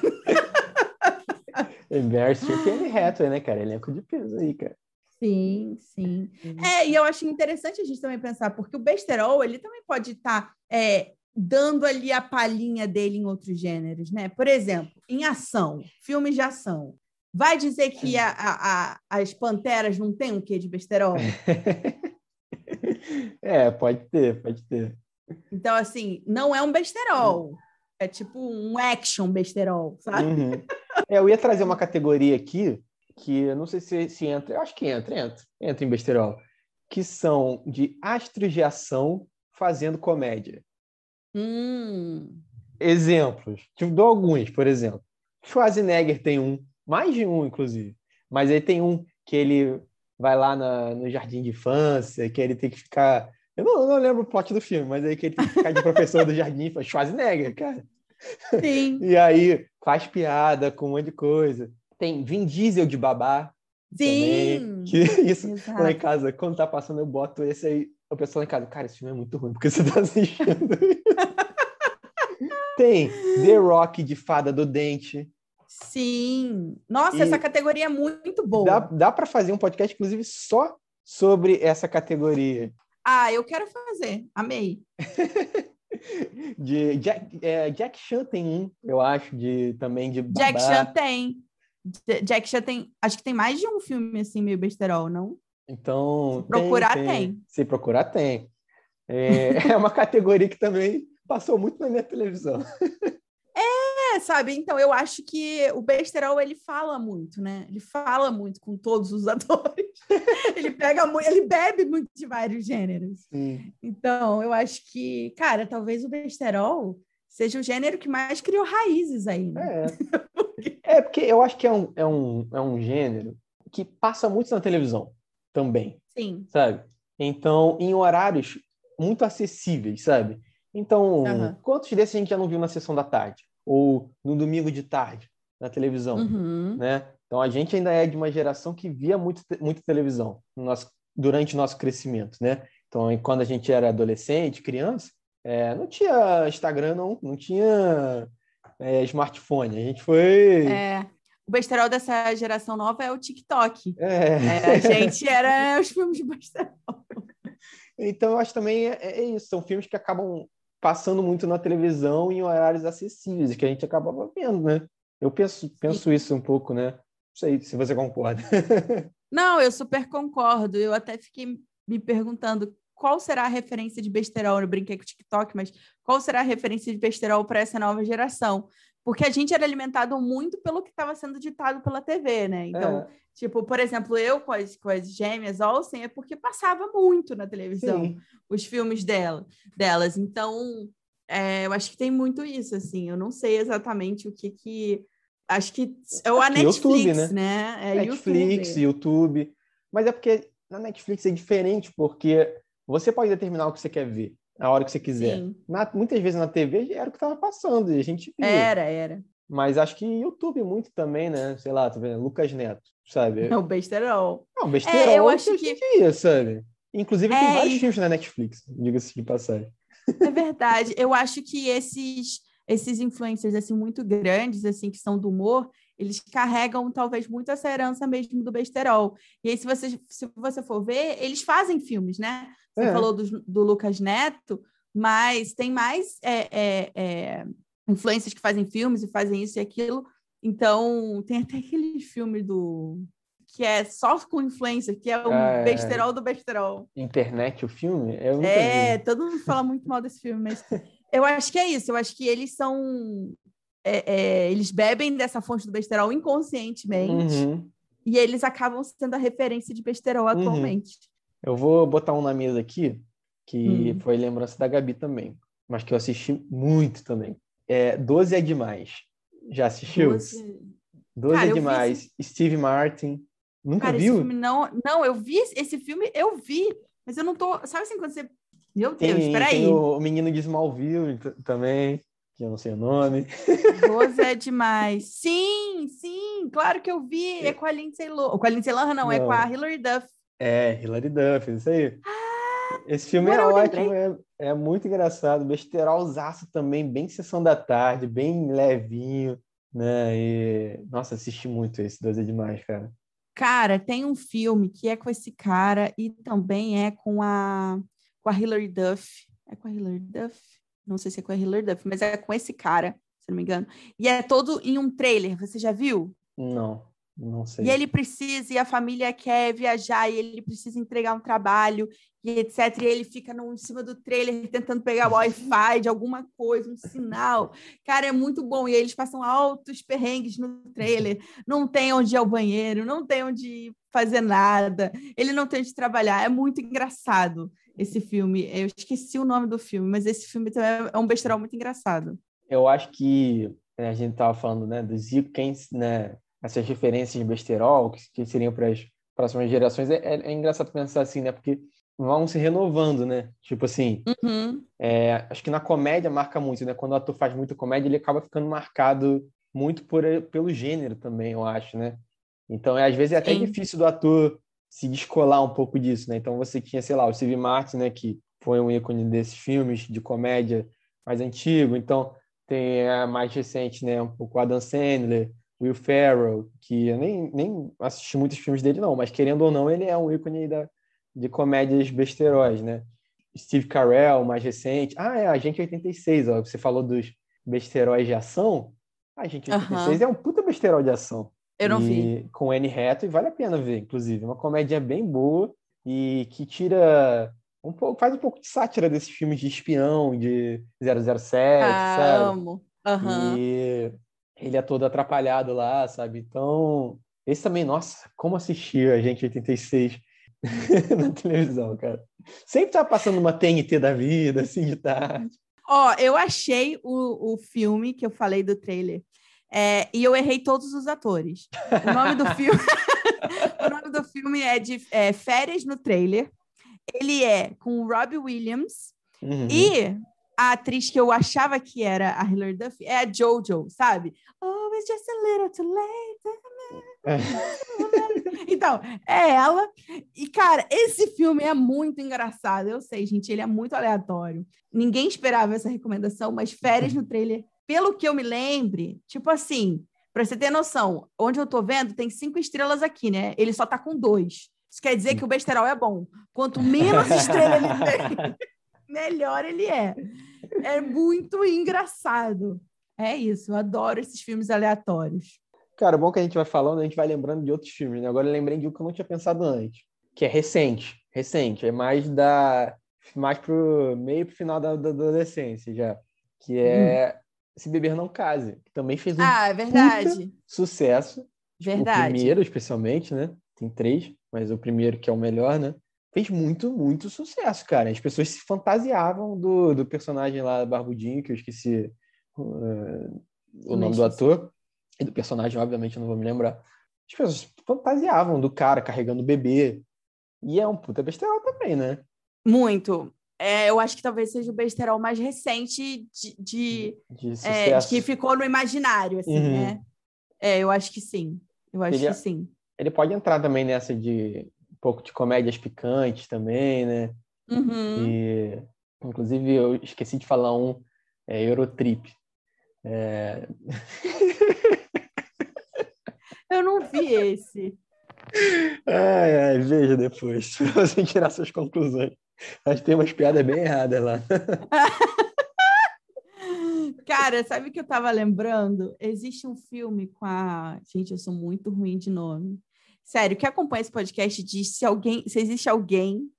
Meryl Streep é reto, né, cara? Elenco de peso aí, cara. Sim, sim. É, e eu acho interessante a gente também pensar, porque o besterol, ele também pode estar tá, é, dando ali a palhinha dele em outros gêneros, né? Por exemplo, em ação, filmes de ação. Vai dizer que a, a, a, as panteras não têm um quê de besterol? é, pode ter, pode ter. Então, assim, não é um besterol. É tipo um action besterol, sabe? Uhum. É, eu ia trazer uma categoria aqui que eu não sei se, se entra, eu acho que entra, entra, entra em besterol, que são de astros de ação fazendo comédia. Hum. Exemplos, tipo, dou alguns, por exemplo. Schwarzenegger tem um, mais de um, inclusive, mas ele tem um que ele vai lá na, no jardim de infância, que ele tem que ficar. Eu não, eu não lembro o plot do filme, mas aí que ele tem que ficar de professor do jardim, Schwarzenegger, cara. Sim. E aí faz piada com um monte de coisa. Tem Vin Diesel de babá. Sim! Que isso Exato. lá em casa, quando tá passando, eu boto esse aí. O pessoal lá em casa, cara, esse filme é muito ruim, porque você tá assistindo. Tem The Rock de Fada do Dente. Sim. Nossa, e essa categoria é muito boa. Dá, dá para fazer um podcast, inclusive, só sobre essa categoria. Ah, eu quero fazer. Amei. de Jack, é, Jack Chan tem um, eu acho, de também de babá. Jack Chan tem. Jack já tem. Acho que tem mais de um filme assim, meio besterol, não? Então. Se procurar, tem. tem. Se procurar, tem. É, é uma categoria que também passou muito na minha televisão. É, É, sabe? Então, eu acho que o besterol, ele fala muito, né? Ele fala muito com todos os atores. ele pega muito, ele bebe muito de vários gêneros. Sim. Então, eu acho que, cara, talvez o besterol seja o gênero que mais criou raízes aí, né? É. é, porque eu acho que é um, é, um, é um gênero que passa muito na televisão também. Sim. Sabe? Então, em horários muito acessíveis, sabe? Então, uhum. quantos desses a gente já não viu na sessão da tarde? Ou no domingo de tarde, na televisão, uhum. né? Então, a gente ainda é de uma geração que via muito, muito televisão no nosso, durante o nosso crescimento, né? Então, quando a gente era adolescente, criança, é, não tinha Instagram, não, não tinha é, smartphone. A gente foi. É. O besterol dessa geração nova é o TikTok. É. é a gente era os filmes de besterol. Então, eu acho também é, é, isso. São filmes que acabam passando muito na televisão em horários acessíveis, que a gente acabava vendo, né? Eu penso, penso isso um pouco, né? Não sei se você concorda. Não, eu super concordo. Eu até fiquei me perguntando qual será a referência de besterol? Eu brinquei com o TikTok, mas qual será a referência de besterol para essa nova geração? Porque a gente era alimentado muito pelo que estava sendo ditado pela TV, né? Então, é. tipo, por exemplo, eu com as, com as gêmeas Olsen é porque passava muito na televisão Sim. os filmes dela, delas. Então, é, eu acho que tem muito isso, assim. Eu não sei exatamente o que que... Acho que é o a Netflix, YouTube, né? né? É Netflix, YouTube. YouTube. Mas é porque na Netflix é diferente, porque você pode determinar o que você quer ver, a hora que você quiser. Na, muitas vezes na TV era o que estava passando e a gente via. Era, era. Mas acho que YouTube muito também, né? Sei lá, tá vendo? Lucas Neto, sabe? É o besterol. Não, besterol é, eu acho que... Dia, sabe? Inclusive é, tem vários e... filmes na Netflix, diga-se de passagem. É verdade. Eu acho que esses esses influencers assim muito grandes assim que são do humor, eles carregam talvez muito essa herança mesmo do besterol. E aí, se você, se você for ver, eles fazem filmes, né? Você é. falou do, do, Lucas Neto, mas tem mais é, é, é, influências que fazem filmes e fazem isso e aquilo. Então, tem até aquele filme do que é só com influência, que é o é... besterol do besterol. Internet, o filme? é, vi. todo mundo fala muito mal desse filme, mas eu acho que é isso. Eu acho que eles são é, eles bebem dessa fonte do besterol inconscientemente uhum. e eles acabam sendo a referência de besterol uhum. atualmente. Eu vou botar um na mesa aqui, que uhum. foi lembrança da Gabi também, mas que eu assisti muito também. É, Doze é Demais. Já assistiu? Doze, Doze é Demais. Steve Martin. Nunca Cara, viu? não, não, eu vi esse filme, eu vi, mas eu não tô. Sabe assim quando você. Meu Deus, tem, peraí. Tem o menino de Smallville também que eu não sei o nome. Rose é demais. Sim, sim, claro que eu vi. É com a Lindsay Lohan. Com a Lindsay Lohan, não, não, é com a Hilary Duff. É, Hilary Duff, isso aí. Ah, Esse filme é ótimo, é, é, muito engraçado. Besterolzaço também, bem sessão da tarde, bem levinho, né? E, nossa, assisti muito esse, Dois é demais, cara. Cara, tem um filme que é com esse cara e também é com a, com a Hilary Duff. É com a Hilary Duff? Não sei se é com a Hilary Duff, mas é com esse cara, se não me engano. E é todo em um trailer, você já viu? Não, não sei. E ele precisa, e a família quer viajar, e ele precisa entregar um trabalho, e etc. E ele fica no, em cima do trailer tentando pegar o Wi-Fi de alguma coisa, um sinal. Cara, é muito bom. E eles passam altos perrengues no trailer. Não tem onde ir ao banheiro, não tem onde fazer nada. Ele não tem onde trabalhar. É muito engraçado esse filme. Eu esqueci o nome do filme, mas esse filme também é um besterol muito engraçado. Eu acho que né, a gente estava falando né, dos ícones, né, essas referências de besterol, que, que seriam para as próximas gerações. É, é, é, engraçado pensar assim, né? Porque vão se renovando, né? Tipo assim, uhum. é, acho que na comédia marca muito, né? Quando o ator faz muita comédia, ele acaba ficando marcado muito por, pelo gênero também, eu acho, né? Então, é, às vezes é até Sim. difícil do ator se descolar um pouco disso, né? Então você tinha, sei lá, o Steve Martin, né, que foi um ícone desses filmes de comédia mais antigo. Então tem a mais recente, né, um pouco Adam Sandler, Will Ferrell, que eu nem, nem assisti muitos filmes dele não, mas querendo ou não, ele é um ícone da, de comédias besteróis, né? Steve Carell, mais recente. Ah, é, Agente 86, ó, você falou dos besteróis de ação. A Agente 86 é um puta besterol de ação. Eu não e, vi. Com Anne Hathaway, vale a pena ver, inclusive. Uma comédia bem boa e que tira um pouco, faz um pouco de sátira desses filmes de espião, de 007, ah, sabe? amo. Uhum. E ele é todo atrapalhado lá, sabe? Então, esse também, nossa, como assistir a gente 86 na televisão, cara. Sempre tá passando uma TNT da vida, assim, de tarde. Ó, eu achei o, o filme que eu falei do trailer. É, e eu errei todos os atores. O nome do filme, o nome do filme é de é, Férias no Trailer. Ele é com o Robbie Williams uhum. e a atriz que eu achava que era a Hilary Duff é a Jojo, sabe? Oh, it's just a little too late. então, é ela. E, cara, esse filme é muito engraçado. Eu sei, gente, ele é muito aleatório. Ninguém esperava essa recomendação, mas férias no trailer, pelo que eu me lembre, tipo assim, pra você ter noção, onde eu tô vendo, tem cinco estrelas aqui, né? Ele só tá com dois. Isso quer dizer que o besterol é bom. Quanto menos estrelas ele tem, melhor ele é. É muito engraçado. É isso, eu adoro esses filmes aleatórios. Cara, bom que a gente vai falando, a gente vai lembrando de outros filmes, né? Agora eu lembrei de um que eu não tinha pensado antes, que é recente, recente, é mais da mais pro meio pro final da, da adolescência já, que é hum. Se Beber Não Case, que também fez um ah, é verdade. sucesso. Verdade. O primeiro, especialmente, né? Tem três, mas o primeiro que é o melhor, né? Fez muito, muito sucesso, cara. As pessoas se fantasiavam do, do personagem lá, Barbudinho, que eu esqueci uh, o nome do ator e do personagem, obviamente, eu não vou me lembrar. As pessoas fantasiavam do cara carregando o bebê. E é um puta besterol também, né? Muito. É, eu acho que talvez seja o besterol mais recente de, de, de, é, que ficou no imaginário, assim, uhum. né? É, eu acho que sim. Eu acho ele, que sim. Ele pode entrar também nessa de pouco de comédias picantes também, né? Uhum. E, inclusive, eu esqueci de falar um, é Eurotrip. É... Eu não vi esse. Ai, ai, veja depois, pra você tirar suas conclusões. Que tem umas piadas bem erradas lá. Cara, sabe o que eu tava lembrando? Existe um filme com a. Gente, eu sou muito ruim de nome. Sério, que acompanha esse podcast diz se alguém, se existe alguém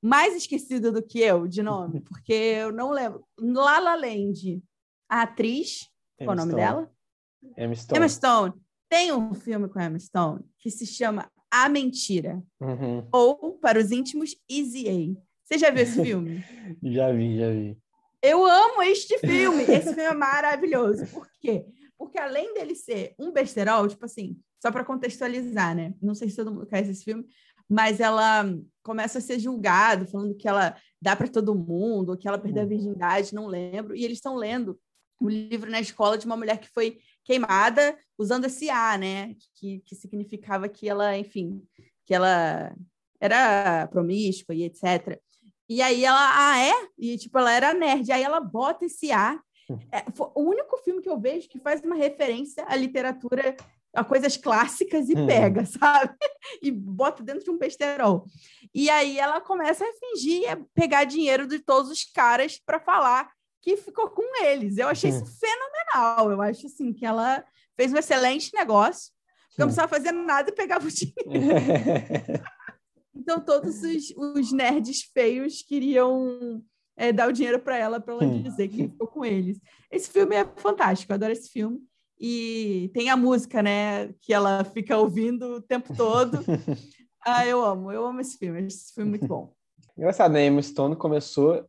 mais esquecido do que eu de nome, porque eu não lembro. Lala Land, a atriz, qual é o nome Stone. dela? Emma Stone. Emma Stone. Tem um filme com Emma Stone que se chama A Mentira. Uhum. Ou, para os íntimos, Easy A. Você já viu esse filme? já vi, já vi. Eu amo este filme. Esse filme é maravilhoso. Por quê? Porque além dele ser um besterol, tipo assim, só para contextualizar, né? Não sei se todo mundo conhece esse filme, mas ela começa a ser julgada, falando que ela dá para todo mundo, que ela perdeu a uhum. virgindade, não lembro. E eles estão lendo um livro na escola de uma mulher que foi queimada usando esse A, né? Que, que significava que ela, enfim, que ela era promíscua e etc. E aí ela, ah, é? E tipo, ela era nerd. Aí ela bota esse A. É, o único filme que eu vejo que faz uma referência à literatura, a coisas clássicas e hum. pega, sabe? E bota dentro de um besterol. E aí ela começa a fingir pegar dinheiro de todos os caras para falar que ficou com eles. Eu achei isso fenomenal. Eu acho assim que ela fez um excelente negócio. Não precisava fazer nada e pegava o dinheiro. então todos os, os, nerds feios queriam é, dar o dinheiro para ela para ela dizer que ficou com eles. Esse filme é fantástico, eu adoro esse filme. E tem a música, né, que ela fica ouvindo o tempo todo. ah, eu amo, eu amo esse filme. Esse filme é muito bom. Engraçado, né? Emma Stone começou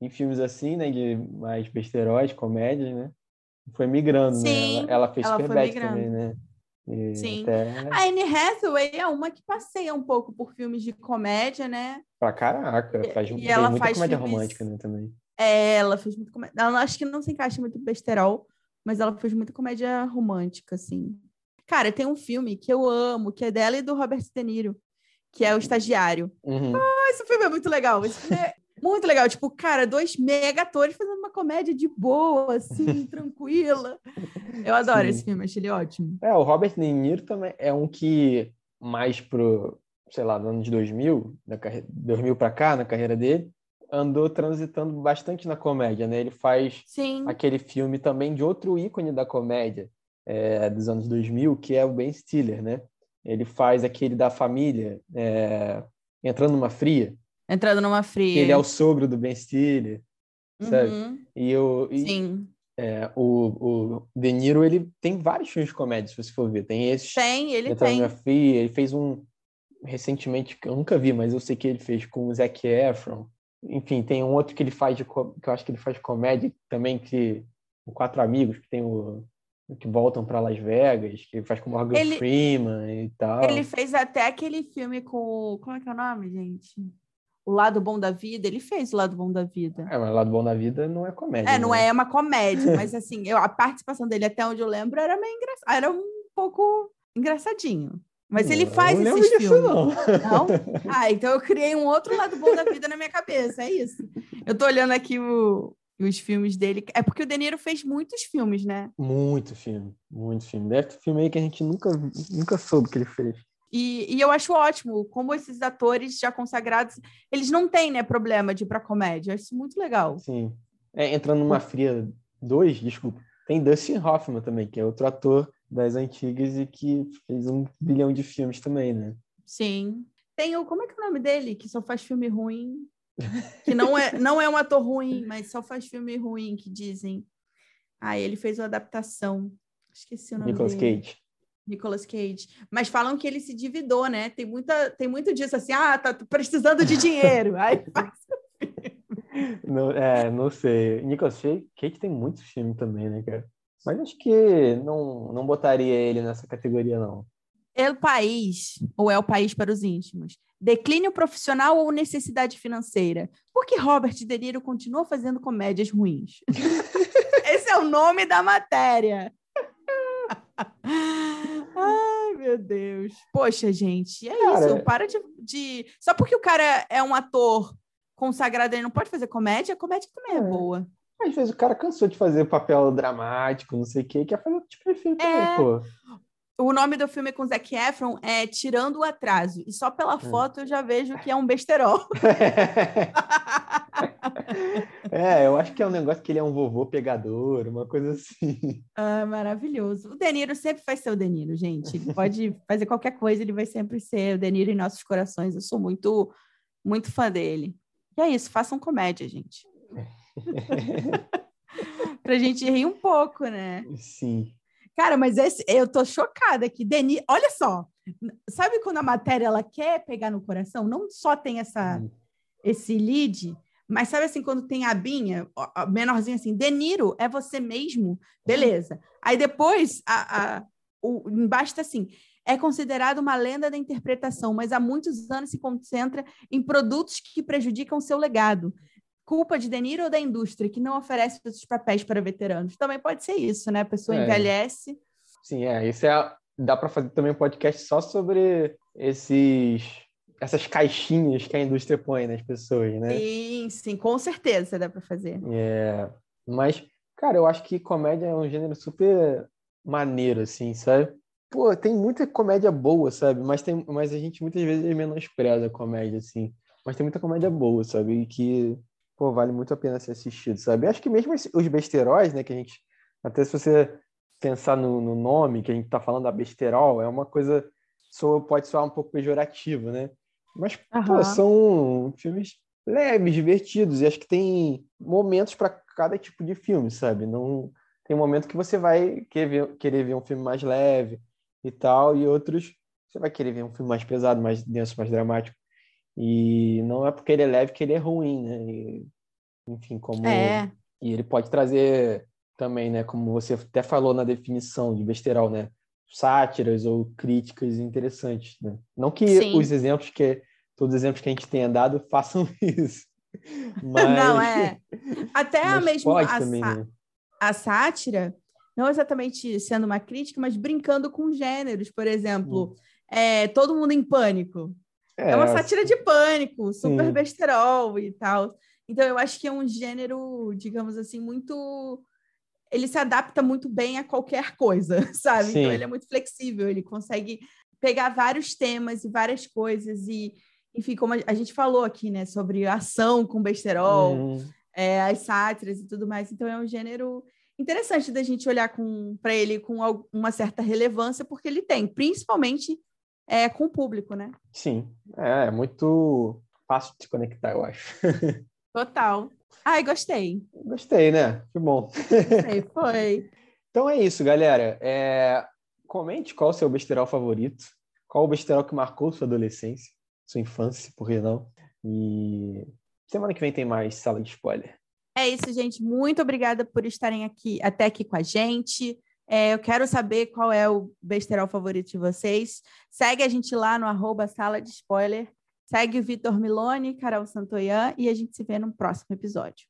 em filmes assim, né, de mais besteróis, comédias, né? Foi migrando, né? Sim, né? Ela, ela fez Superbad também, né? E Sim. Até... A Anne Hathaway é uma que passeia um pouco por filmes de comédia, né? Pra caraca, faz e, ela muita faz comédia filmes... romântica, né, também. É, ela fez muito comédia. Ela acho que não se encaixa muito besterol, mas ela fez muita comédia romântica, assim. Cara, tem um filme que eu amo, que é dela e do Robert De Niro, que é O Estagiário. Uhum. Ah, esse filme é muito legal. Esse filme é muito legal. Tipo, cara, dois mega atores fazendo uma comédia de boa, assim, tranquila. Eu adoro Sim. esse filme, achei ele ótimo. É, o Robert De Niro também é um que mais pro, sei lá, no ano de 2000, da carreira, 2000 para cá, na carreira dele, andou transitando bastante na comédia, né? Ele faz Sim. aquele filme também de outro ícone da comédia é, dos anos 2000, que é o Ben Stiller, né? Ele faz aquele da família é, entrando numa fria. Entrando numa fria. Ele é o sogro do Ben Stiller, sabe? Uhum. E, eu, e, Sim. É, o, o De Niro, ele tem vários filmes de comédia, se você for ver. Tem esses. Tem, ele tem. Ele fez um recentemente, que eu nunca vi, mas eu sei que ele fez com o Zac Efron. Enfim, tem um outro que ele faz de que eu acho que ele faz comédia também, que o Quatro Amigos, que tem o que voltam para Las Vegas, que faz com Morgan ele, Freeman e tal. Ele fez até aquele filme com. Como é que é o nome, gente? O Lado Bom da Vida. Ele fez o Lado Bom da Vida. É, mas o Lado Bom da Vida não é comédia. É, não né? é uma comédia, mas assim, eu, a participação dele, até onde eu lembro, era meio engraçado. Era um pouco engraçadinho. Mas ele faz não esses filmes. Não. não? Ah, então eu criei um outro lado bom da vida na minha cabeça, é isso. Eu tô olhando aqui o, os filmes dele. É porque o De Niro fez muitos filmes, né? Muito filme, muito filme. Deve ter filme aí que a gente nunca, nunca soube que ele fez. E, e, eu acho ótimo como esses atores já consagrados, eles não têm né, problema de ir para comédia. Eu acho isso muito legal. Sim. É, entrando numa fria 2, desculpa, tem Dustin Hoffman também, que é outro ator das antigas e que fez um bilhão de filmes também, né? Sim. Tem o. Como é que é o nome dele? Que só faz filme ruim. Que não é, não é um ator ruim, mas só faz filme ruim, que dizem. Ah, ele fez uma adaptação. Esqueci o nome Nicolas dele. Cage. Nicolas Cage. Mas falam que ele se dividou, né? Tem, muita, tem muito disso assim, ah, tá precisando de dinheiro. Aí faz não, é, não sei. Nicolas Cage tem muitos filmes também, né, cara? Mas acho que não, não botaria ele nessa categoria, não. É o país, ou é o país para os íntimos? Declínio profissional ou necessidade financeira? Por que Robert De Niro continua fazendo comédias ruins? Esse é o nome da matéria. Ai, meu Deus. Poxa, gente, é cara, isso. Para de, de, Só porque o cara é um ator consagrado, ele não pode fazer comédia, a comédia também é, é boa. Às vezes o cara cansou de fazer papel dramático, não sei o quê, quer fazer outro tipo de filme é... também, pô. O nome do filme com Zac Efron é Tirando o Atraso. E só pela hum. foto eu já vejo que é um besterol. é, eu acho que é um negócio que ele é um vovô pegador, uma coisa assim. Ah, maravilhoso. O Deniro sempre vai ser o Deniro, gente. Ele pode fazer qualquer coisa, ele vai sempre ser o Deniro em nossos corações. Eu sou muito, muito fã dele. E é isso, façam comédia, gente. pra gente rir um pouco, né? Sim. Cara, mas esse, eu tô chocada que Denis, olha só, sabe quando a matéria ela quer pegar no coração? Não só tem essa hum. esse lead, mas sabe assim quando tem a binha, menorzinho assim, Deniro é você mesmo, beleza? Aí depois a, a o, embaixo tá assim, é considerado uma lenda da interpretação, mas há muitos anos se concentra em produtos que prejudicam seu legado culpa de Deniro ou da indústria que não oferece esses papéis para veteranos? Também pode ser isso, né? A pessoa é. envelhece. Sim, é. Isso é. Dá para fazer também um podcast só sobre esses essas caixinhas que a indústria põe nas pessoas, né? Sim, sim, com certeza dá para fazer. É, mas, cara, eu acho que comédia é um gênero super maneiro, assim, sabe? Pô, tem muita comédia boa, sabe? Mas, tem, mas a gente muitas vezes menospreza a comédia, assim. Mas tem muita comédia boa, sabe? E que pô, vale muito a pena ser assistido, sabe? Acho que mesmo os besteróis, né, que a gente, até se você pensar no, no nome que a gente está falando, a besterol, é uma coisa, soa, pode soar um pouco pejorativo, né? Mas, uhum. pô, são filmes leves, divertidos, e acho que tem momentos para cada tipo de filme, sabe? Não tem momento que você vai querer ver, querer ver um filme mais leve e tal, e outros você vai querer ver um filme mais pesado, mais denso, mais dramático. E não é porque ele é leve que ele é ruim, né? E, enfim, como. É. E ele pode trazer também, né? Como você até falou na definição de besterol, né? Sátiras ou críticas interessantes, né? Não que Sim. os exemplos que. Todos os exemplos que a gente tenha dado façam isso. Mas... Não, é. Até a mesma. A, também, né? a sátira, não exatamente sendo uma crítica, mas brincando com gêneros, por exemplo. Hum. É, todo mundo em pânico. É, é uma sátira de pânico, super sim. besterol e tal. Então, eu acho que é um gênero, digamos assim, muito. Ele se adapta muito bem a qualquer coisa, sabe? Sim. Então, ele é muito flexível, ele consegue pegar vários temas e várias coisas. E, enfim, como a gente falou aqui, né, sobre ação com besterol, uhum. é, as sátiras e tudo mais. Então, é um gênero interessante da gente olhar para ele com uma certa relevância, porque ele tem, principalmente é, com o público, né? Sim, é, é muito fácil de conectar, eu acho. Total. Ai, gostei. Gostei, né? Que bom. Gostei, foi. então é isso, galera. É... Comente qual o seu besteirol favorito. Qual o besteirol que marcou sua adolescência, sua infância, por que não? E semana que vem tem mais sala de spoiler. É isso, gente. Muito obrigada por estarem aqui até aqui com a gente. É, eu quero saber qual é o besterol favorito de vocês. Segue a gente lá no arroba sala de spoiler. Segue o Vitor Milone, Carol Santoyan e a gente se vê no próximo episódio.